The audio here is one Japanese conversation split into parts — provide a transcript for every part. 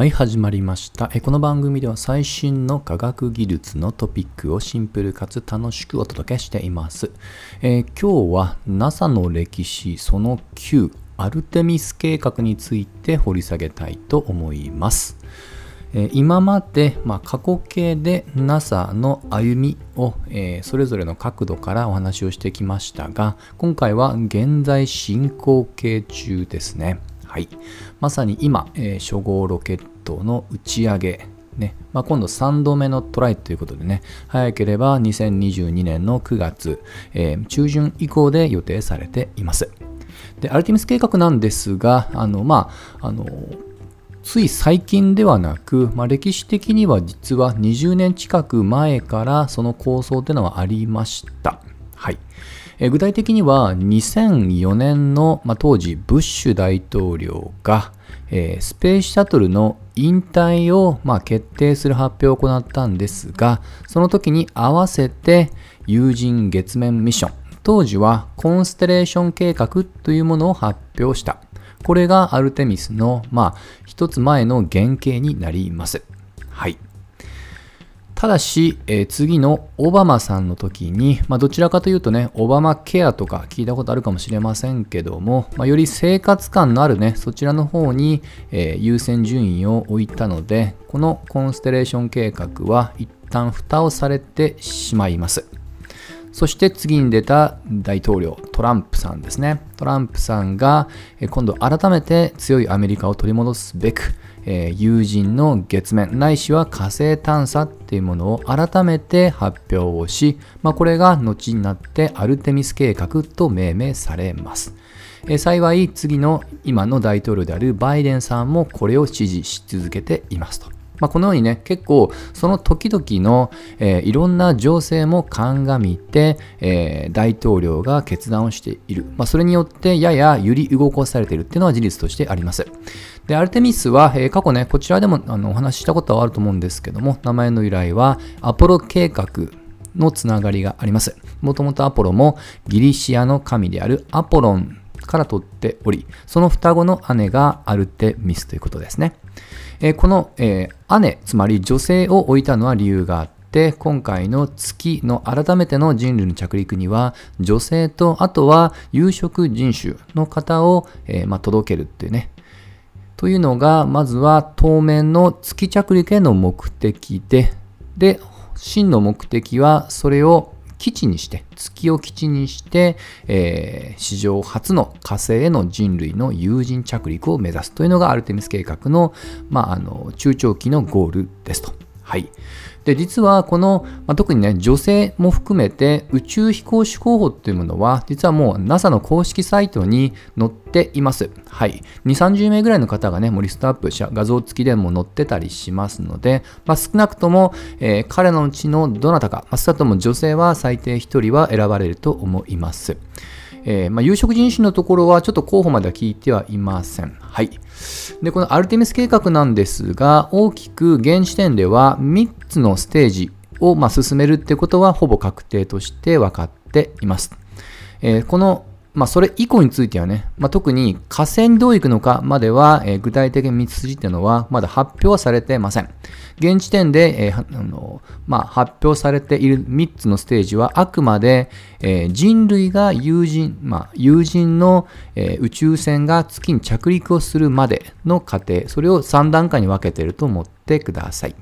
はい、始まりました。えこの番組では最新の科学技術のトピックをシンプルかつ楽しくお届けしています。えー今日は NASA の歴史その9アルテミス計画について掘り下げたいと思います。えー今まで、まあ、過去形で NASA の歩みを、えーそれぞれの角度からお話をしてきましたが今回は現在進行形中ですね。はい、まさに今、えー初号ロケットの打ち上げ、ねまあ、今度3度目のトライということでね早ければ2022年の9月、えー中旬以降で予定されています。でアルティミス計画なんですがあのまああのつい最近ではなく、まあ、歴史的には実は20年近く前からその構想というのはありました。はいえー具体的には2004年の、まあ、当時ブッシュ大統領が、えースペースシャトルの引退を、まあ、決定する発表を行ったんですがその時に合わせて有人月面ミッション当時はコンステレーション計画というものを発表したこれがアルテミスの、まあ、一つ前の原型になります。はい。ただし、えー次のオバマさんの時に、まあ、どちらかというとね、オバマケアとか聞いたことあるかもしれませんけども、まあ、より生活感のあるね、そちらの方に、えー優先順位を置いたので、このコンステレーション計画は一旦蓋をされてしまいます。そして次に出た大統領、トランプさんですね。トランプさんが今度改めて強いアメリカを取り戻すべく、えー有人の月面ないしは火星探査っていうものを改めて発表をし、まあ、これが後になってアルテミス計画と命名されます。え幸い次の今の大統領であるバイデンさんもこれを支持し続けていますと。まあ、このようにね、結構その時々の、えーいろんな情勢も鑑みて、えー大統領が決断をしている。まあ、それによってやや揺り動かされているっていうのは事実としてあります。で、アルテミスは、えー過去ね、こちらでもあのお話ししたことはあると思うんですけども、名前の由来はアポロ計画のつながりがあります。もともとアポロもギリシアの神であるアポロンから取っており、その双子の姉がアルテミスということですね。えーこの、えー姉、つまり女性を置いたのは理由があって、今回の月の改めての人類の着陸には、女性と、あとは有色人種の方を、えーまあ、届けるっていうね、というのが、まずは当面の月着陸への目的で、で、真の目的はそれを基地にして、月を基地にして、えー史上初の火星への人類の有人着陸を目指すというのがアルテミス計画の,、まあ、あの中長期のゴールですと。はい。で、実はこの、まあ、特にね、女性も含めて宇宙飛行士候補っていうものは、実はもう NASA の公式サイトに載っています。はい。2、30名ぐらいの方がね、もうリストアップした画像付きでも載ってたりしますので、まあ、少なくとも、えー彼のうちのどなたか、まあ、少なくとも女性は最低1人は選ばれると思います。えーまあ、有色人種のところはちょっと候補までは聞いてはいません。はい。で、このアルテミス計画なんですが、大きく現時点では3つのステージをま進めるってことはほぼ確定として分かっています。えーこのまあ、それ以降についてはね、まあ、特に火星にどう行くのかまでは、えー具体的な道筋っていうのはまだ発表はされてません。現時点で、えーあのまあ、発表されている3つのステージはあくまで、えー人類が有人、まあ、有人の、え宇宙船が月に着陸をするまでの過程、それを3段階に分けていると思ってください。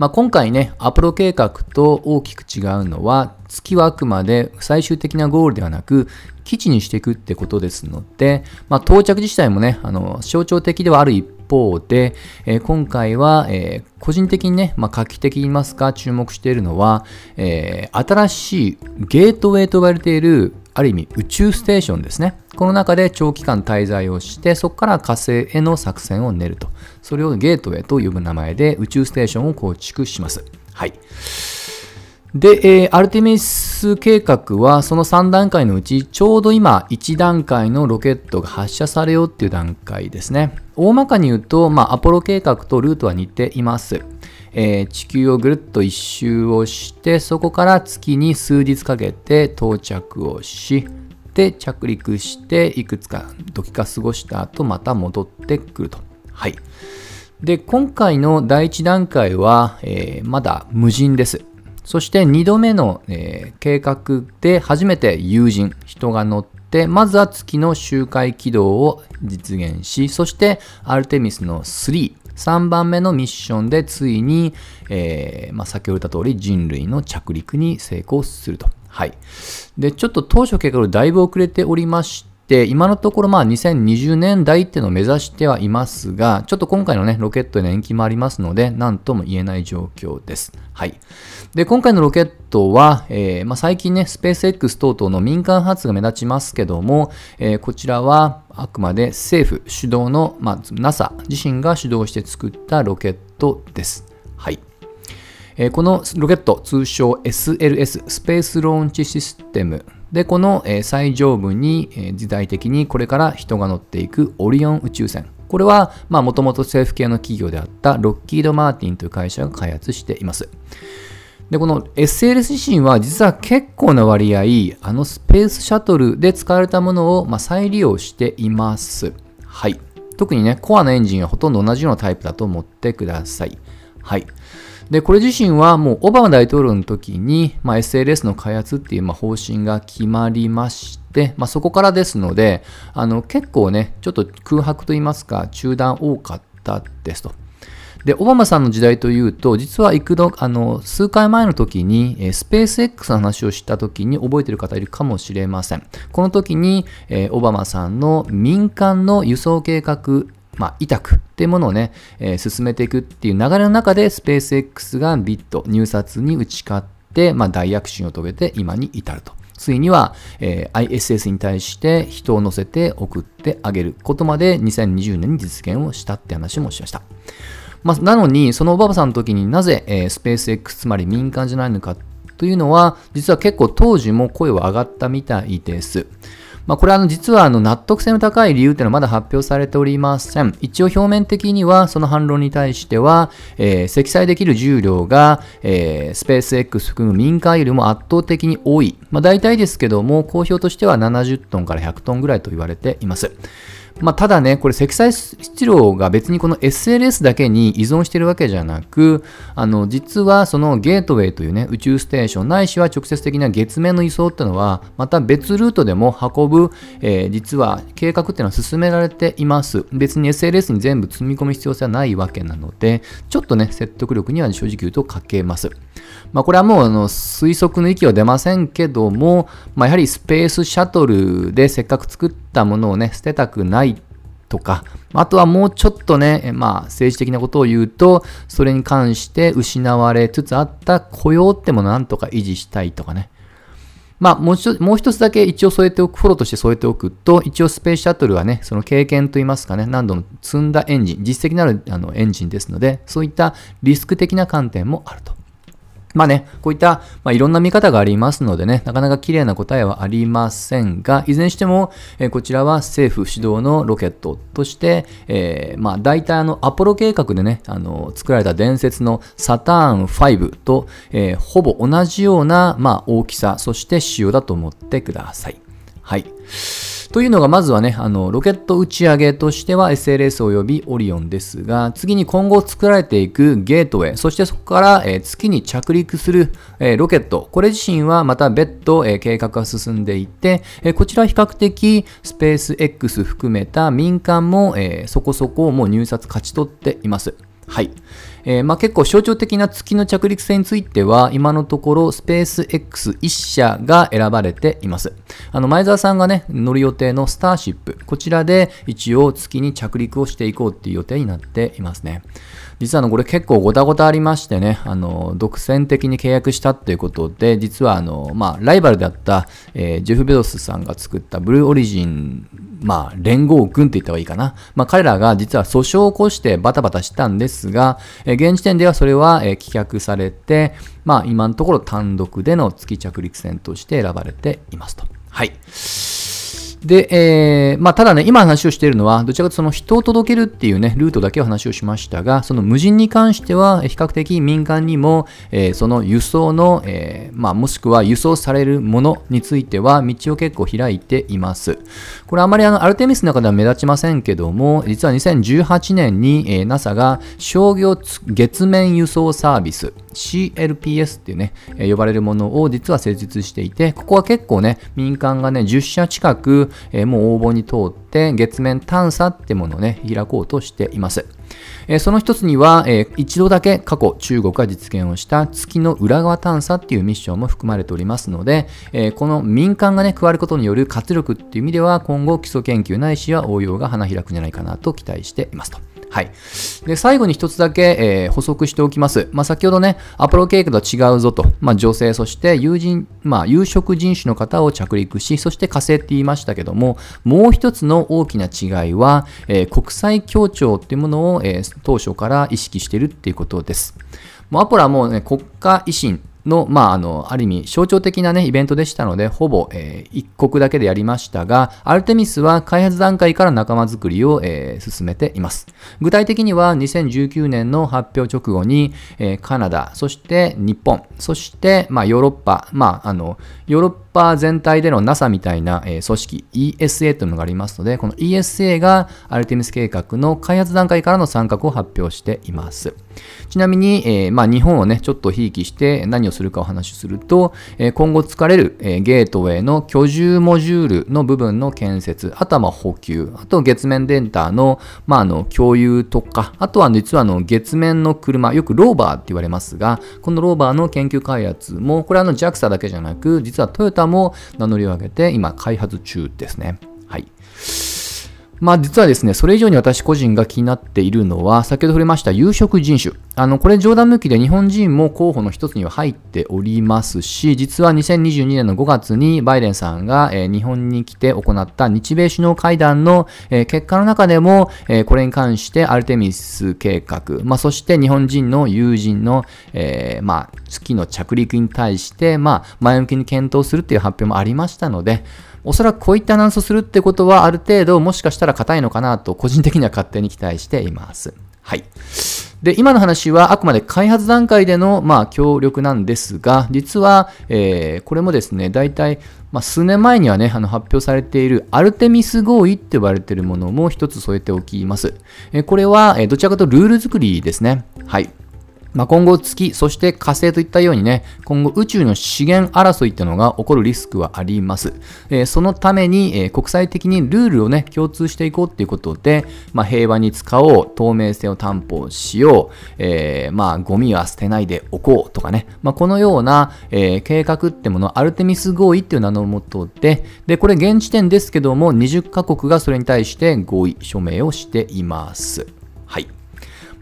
まあ、今回ね、アポロ計画と大きく違うのは、月はあくまで最終的なゴールではなく、基地にしていくってことですので、まあ、到着自体もね、あの象徴的ではある一方で、えー今回は、えー個人的にね、まあ、画期的に言いますか、注目しているのは、えー新しいゲートウェイと呼ばれている、ある意味宇宙ステーションですね。この中で長期間滞在をして、そこから火星への作戦を練ると。それをゲートウェイと呼ぶ名前で宇宙ステーションを構築します。はい。で、えーアルテミス計画はその3段階のうちちょうど今1段階のロケットが発射されようっていう段階ですね。大まかに言うと、まあ、アポロ計画とルートは似ています。えー地球をぐるっと一周をしてそこから月に数日かけて到着をしで着陸していくつか時間過ごした後また戻ってくると。はい。で、今回の第1段階は、えー、まだ無人です。そして2度目の、えー、計画で初めて有人、人が乗って、まずは月の周回軌道を実現し、そしてアルテミスの3、3番目のミッションでついに、えーまあ、先ほど言った通り人類の着陸に成功すると。はい。で、ちょっと当初計画よりだいぶ遅れておりまして、今のところまあ2020年代っていうのを目指してはいますが、ちょっと今回のね、ロケットへの延期もありますので、何とも言えない状況です。はい。で、今回のロケットは、えー、まあ、最近ね、スペース X 等々の民間発が目立ちますけども、えー、こちらはあくまで政府主導の、まあ、NASA 自身が主導して作ったロケットです。はい。えー、このロケット、通称 SLS、スペースローンチシステムで、この、最上部に、時代的にこれから人が乗っていくオリオン宇宙船。これは、まあ、もともと政府系の企業であったロッキード・マーティンという会社が開発しています。で、この SLS 自身は実は結構な割合、あのスペースシャトルで使われたものを、まあ再利用しています。はい。特にね、コアのエンジンはほとんど同じようなタイプだと思ってください。はい。で、これ自身はもうオバマ大統領の時に、まあ、SLS の開発っていうま方針が決まりまして、まあ、そこからですので、あの結構ね、ちょっと空白といいますか、中断多かったですと。で、オバマさんの時代というと、実は幾度、あの、数回前の時に、えスペース X の話をした時に覚えている方いるかもしれません。この時に、え、オバマさんの民間の輸送計画まあ、委託っていうものをね、えー、進めていくっていう流れの中で、スペース X がビット、入札に打ち勝って、まあ、大躍進を遂げて今に至ると。ついには、えー、ISS に対して人を乗せて送ってあげることまで2020年に実現をしたって話もしました。まあ、なのに、そのおばばさんの時になぜ、えー、スペース X、つまり民間じゃないのかというのは、実は結構当時も声は上がったみたいです。まあ、これはあの実はあの納得性の高い理由というのはまだ発表されておりません。一応表面的にはその反論に対しては、えー、積載できる重量が、えー、スペース X 含む民間よりも圧倒的に多い。まあ、大体ですけども、公表としては70トンから100トンぐらいと言われています。まあ、ただね、これ積載質量が別にこの SLS だけに依存してるわけじゃなく、あの、実はそのゲートウェイというね、宇宙ステーションないしは直接的な月面の輸送ってのは、また別ルートでも運ぶ、えー、実は計画っていうのは進められています。別に SLS に全部積み込む必要性はないわけなので、ちょっとね、説得力には正直言うと欠けます。まあ、これはもうあの推測の域は出ませんけども、まあ、やはりスペースシャトルでせっかく作ったものをね、捨てたくないとか、あとはもうちょっとね、まあ政治的なことを言うと、それに関して失われつつあった雇用ってものをなんとか維持したいとかね。まあもう一つ、もう一つだけ一応添えておく、フォローとして添えておくと、一応スペースシャトルはね、その経験といいますかね、何度も積んだエンジン、実績のあるあのエンジンですので、そういったリスク的な観点もあると。まあね、こういった、まあ、いろんな見方がありますのでね、なかなか綺麗な答えはありませんが、いずれにしても、えー、こちらは政府主導のロケットとして、えー、まあ大体あのアポロ計画でね、あの作られた伝説のサターン5と、えー、ほぼ同じような、まあ、大きさ、そして仕様だと思ってください。はい。というのがまずはね、あの、ロケット打ち上げとしては SLS 及びオリオンですが、次に今後作られていくゲートウェイ、そしてそこから、え、月に着陸する、え、ロケット、これ自身はまた別途、え、計画が進んでいて、えこちら比較的スペース X 含めた民間も、えそこそこもう入札勝ち取っています。はい。えー、まあ、結構象徴的な月の着陸船については、今のところスペース X1 社が選ばれています。あの、前澤さんがね、乗る予定のスターシップ、こちらで一応月に着陸をしていこうっていう予定になっていますね。実はあの、これ結構ごたごたありましてね、あの、独占的に契約したっていうことで、実はあの、まあ、ライバルであった、えー、ジェフ・ベドスさんが作ったブルーオリジンまあ、連合軍って言った方がいいかな。まあ、彼らが実は訴訟を起こしてバタバタしたんですが、え現時点ではそれは、え棄却されて、まあ、今のところ単独での月着陸船として選ばれていますと。はい。で、えー、まあ、ただね、今話をしているのは、どちらかというとその人を届けるっていうね、ルートだけを話をしましたが、その無人に関しては、比較的民間にも、えー、その輸送の、えー、まあ、もしくは輸送されるものについては、道を結構開いています。これあまりあの、アルテミスの中では目立ちませんけども、実は2018年に、えー、NASA が商業月面輸送サービス、CLPS っていうね、えー、呼ばれるものを実は設立していて、ここは結構ね、民間がね、10社近く、えー、もう応募に通って月面探査ってものをね、開こうとしています。えー、その一つには、えー、一度だけ過去中国が実現をした月の裏側探査っていうミッションも含まれておりますので、えー、この民間がね、加わることによる活力っていう意味では今後基礎研究ないしは応用が花開くんじゃないかなと期待していますと。はい。で、最後に一つだけ、えー、補足しておきます。まあ、先ほどね、アポロ計画とは違うぞと、まあ、女性、そして友人、まあ、有色人種の方を着陸し、そして火星って言いましたけども、もう一つの大きな違いは、えー、国際協調っていうものを、えー、当初から意識してるっていうことです。もうアポロはもね、国家維新の、まあ、あの、ある意味象徴的なね、イベントでしたので、ほぼ、えー、一国だけでやりましたが、アルテミスは開発段階から仲間づくりを、えー、進めています。具体的には2019年の発表直後に、えー、カナダ、そして日本、そして、まあ、ヨーロッパ、まあ、あの、ヨーロッパ全体での NASA みたいな、え、組織 ESA というのがありますので、この ESA がアルテミス計画の開発段階からの参画を発表しています。ちなみに、えー、まあ、日本をね、ちょっとひいきして何をするかお話しすると、え、今後使われる、え、ゲートウェイの居住モジュールの部分の建設、あとは補給、あと月面データの,、まあ、あの共有とか、あとは実はあの月面の車、よくローバーって言われますが、このローバーの研究開発も、これはあの JAXA だけじゃなく、実はトヨタも名乗りを上げて今開発中ですね。はい。まあ実はですね、それ以上に私個人が気になっているのは、先ほど触れました有色人種。あの、これ冗談抜きで日本人も候補の一つには入っておりますし、実は2022年の5月にバイデンさんが、日本に来て行った日米首脳会談の、結果の中でも、これに関してアルテミス計画、まあそして日本人の友人の、えー、まあ月の着陸に対して、まあ前向きに検討するっていう発表もありましたので、おそらくこういったアナウンスをするってことはある程度もしかしたら硬いのかなと個人的には勝手に期待しています。はい。で、今の話はあくまで開発段階での、まあ、協力なんですが、実は、えー、これもですね、大体、まあ、数年前にはね、あの発表されているアルテミス合意って呼ばれているものも一つ添えておきます。えー、これは、えー、どちらかというとルール作りですね。はい。まあ、今後月、そして火星といったようにね、今後宇宙の資源争いっていうのが起こるリスクはあります。えー、そのために、えー、国際的にルールをね、共通していこうっていうことで、まあ、平和に使おう、透明性を担保しよう、えー、まあ、ゴミは捨てないでおこうとかね、まあ、このような、えー、計画ってもの、アルテミス合意っていう名のもとで、で、これ現時点ですけども、20カ国がそれに対して合意、署名をしています。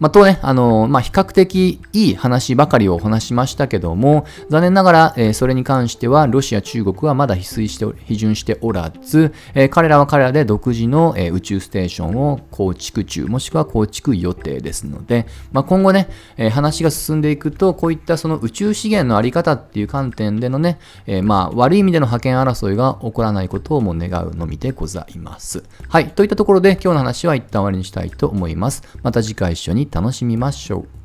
まあ、とね、あのまあ、比較的いい話ばかりをお話しましたけども、残念ながら、えー、それに関しては、ロシア、中国はまだ批水して、批准しておらず、えー、彼らは彼らで独自の、え、宇宙ステーションを構築中、もしくは構築予定ですので、まあ、今後ね、え話が進んでいくと、こういったその宇宙資源のあり方っていう観点でのね、えまあ、悪い意味での覇権争いが起こらないことをも願うのみでございます。はい。といったところで、今日の話は一旦終わりにしたいと思います。また次回一緒にに楽しみましょう。